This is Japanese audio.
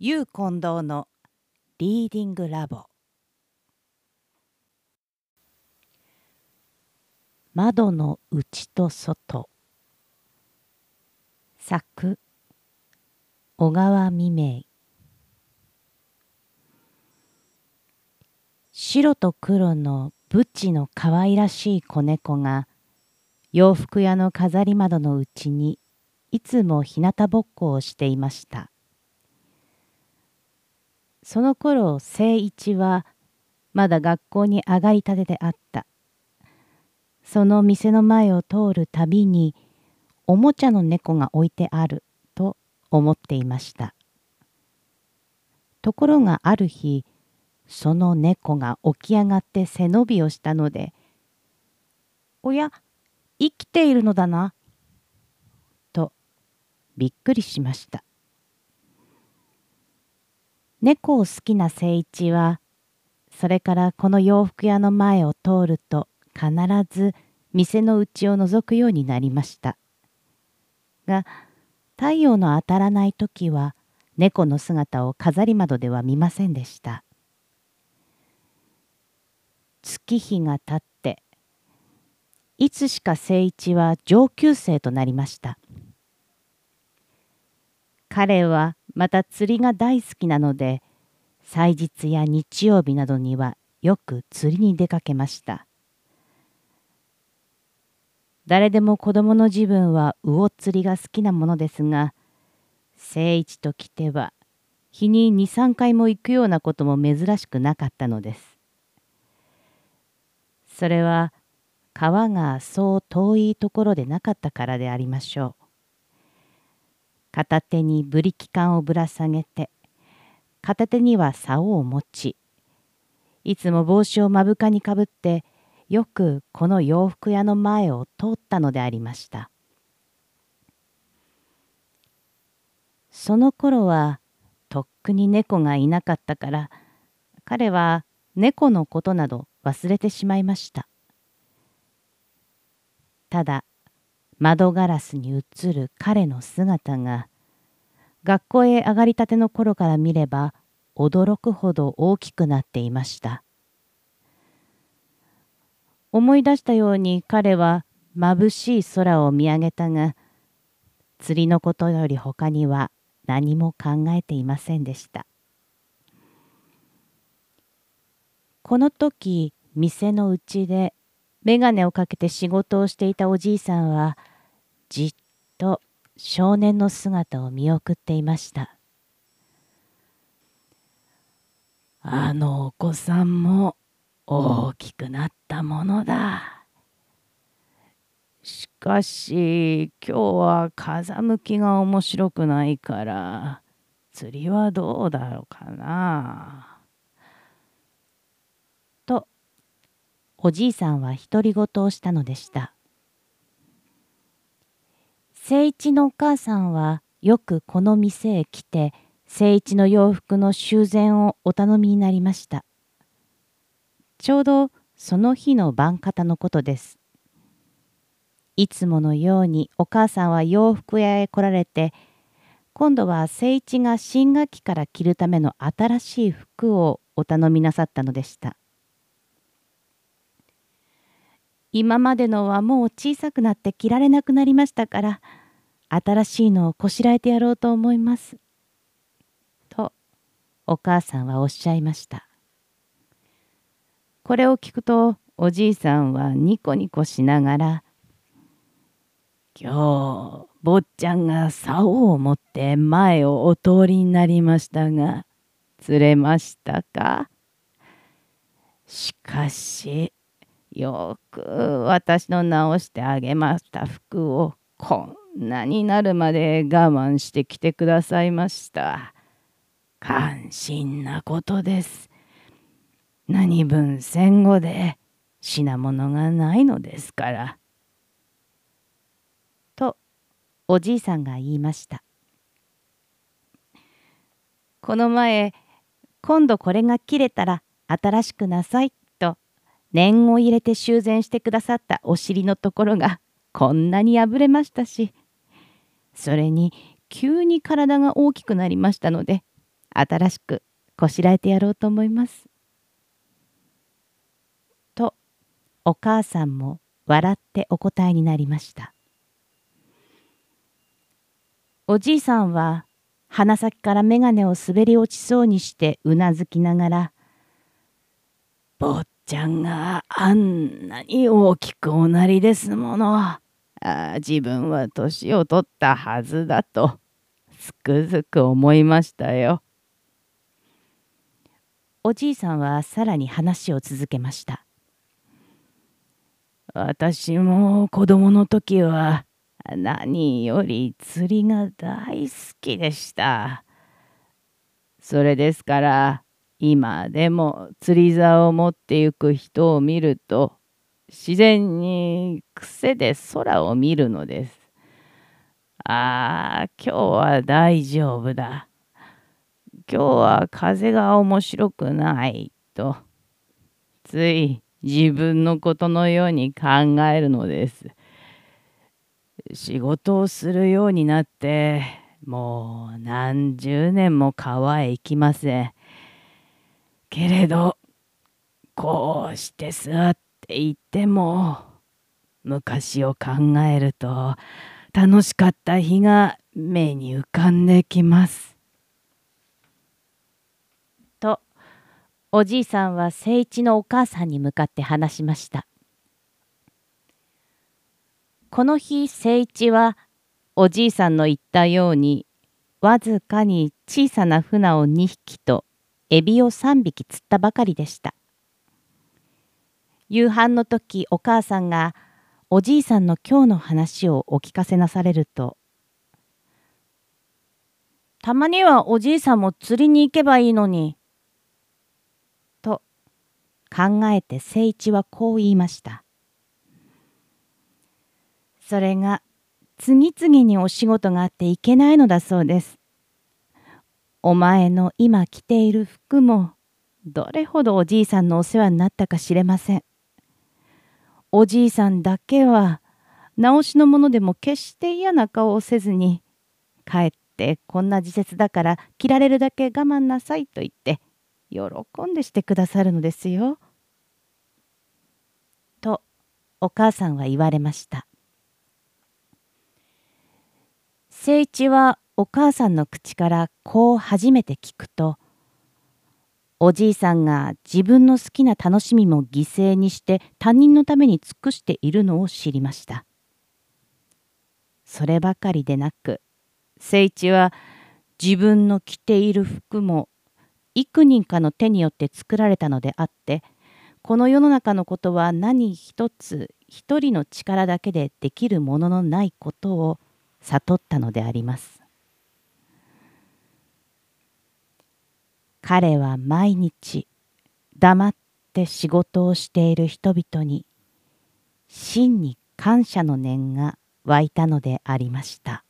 ゆう近藤のリーディングラボ。窓の内と外。作。小川未明。白と黒のブッチの可愛らしい子猫が洋服屋の飾り窓のうちにいつも日向ぼっこをしていました。その頃誠一はまだ学校に上がりたてであった。その店の前を通るたびにおもちゃの猫が置いてあると思っていました。ところがある日その猫が起き上がって背伸びをしたので「おや生きているのだな」とびっくりしました。猫を好きな誠一はそれからこの洋服屋の前を通ると必ず店の内を覗くようになりました。が太陽の当たらない時は猫の姿を飾り窓では見ませんでした。月日が経っていつしか誠一は上級生となりました。彼はまた釣りが大好きなので祭日や日曜日などにはよく釣りに出かけました。誰でも子供の自分は魚釣りが好きなものですが誠一と来ては日に23回も行くようなことも珍しくなかったのです。それは川がそう遠いところでなかったからでありましょう。片手にブリキ缶をぶら下げて片手には竿を持ちいつも帽子を目深にかぶってよくこの洋服屋の前を通ったのでありました。その頃はとっくに猫がいなかったから彼は猫のことなど忘れてしまいました。ただ窓ガラスに映る彼の姿が学校へ上がりたての頃から見れば驚くほど大きくなっていました。思い出したように彼は眩しい空を見上げたが釣りのことより他には何も考えていませんでした。この時店のうちで眼鏡をかけて仕事をしていたおじいさんはじっと少年の姿を見送っていました。あのお子さんも大きくなったものだ。しかし今日は風向きが面白くないから釣りはどうだろうかな。おじいさんは独り言をしたのでした。誠一のお母さんはよくこの店へ来て誠一の洋服の修繕をお頼みになりました。ちょうどその日の晩方のことです。いつものようにお母さんは洋服屋へ来られて今度は誠一が新学期から着るための新しい服をお頼みなさったのでした。今までのはもう小さくなって着られなくなりましたから新しいのをこしらえてやろうと思います。とお母さんはおっしゃいました。これを聞くとおじいさんはニコニコしながら「今日坊ちゃんが竿を持って前をお通りになりましたが釣れましたか?」しかしよく私の直してあげました服をこんなになるまで我慢してきてくださいました。感心なことです。何分戦後で品物がないのですから。とおじいさんが言いました。この前今度これが切れたら新しくなさい念を入れて修繕してくださったお尻のところが こんなに破れましたしそれに急に体が大きくなりましたので新しくこしらえてやろうと思います。とお母さんも笑ってお答えになりました。おじいさんは鼻先から眼鏡を滑り落ちそうにしてうなずきながら「坊ちゃんがあんなに大きくおなりですもの。あ自分は年を取ったはずだとつくづく思いましたよ。おじいさんはさらに話を続けました。私も子供の時は何より釣りが大好きでした。それですから今でも釣り竿を持ってゆく人を見ると自然に癖で空を見るのです。ああ、今日は大丈夫だ。今日は風が面白くないと、つい自分のことのように考えるのです。仕事をするようになって、もう何十年も川へ行きません。けれど、こうして座ってって言っても昔を考えると楽しかった日が目に浮かんできます。とおじいさんは誠一のお母さんに向かって話しました。この日誠一はおじいさんの言ったようにわずかに小さな船を2匹とエビを3匹釣ったばかりでした。夕飯の時お母さんがおじいさんの今日の話をお聞かせなされると「たまにはおじいさんも釣りに行けばいいのに」と考えて誠一はこう言いました。それが次々にお仕事があっていけないのだそうです。お前の今着ている服もどれほどおじいさんのお世話になったかしれません。おじいさんだけは直しのものでも決して嫌な顔をせずにかえってこんな時節だから着られるだけ我慢なさいと言って喜んでしてくださるのですよ。とお母さんは言われました。誠一はお母さんの口からこう初めて聞くとおじいさんが自分の好きな楽しみも犠牲にして他人のために尽くしているのを知りました。そればかりでなく、誠一は自分の着ている服も幾人かの手によって作られたのであって、この世の中のことは何一つ一人の力だけでできるもののないことを悟ったのであります。彼は毎日黙って仕事をしている人々に真に感謝の念が湧いたのでありました。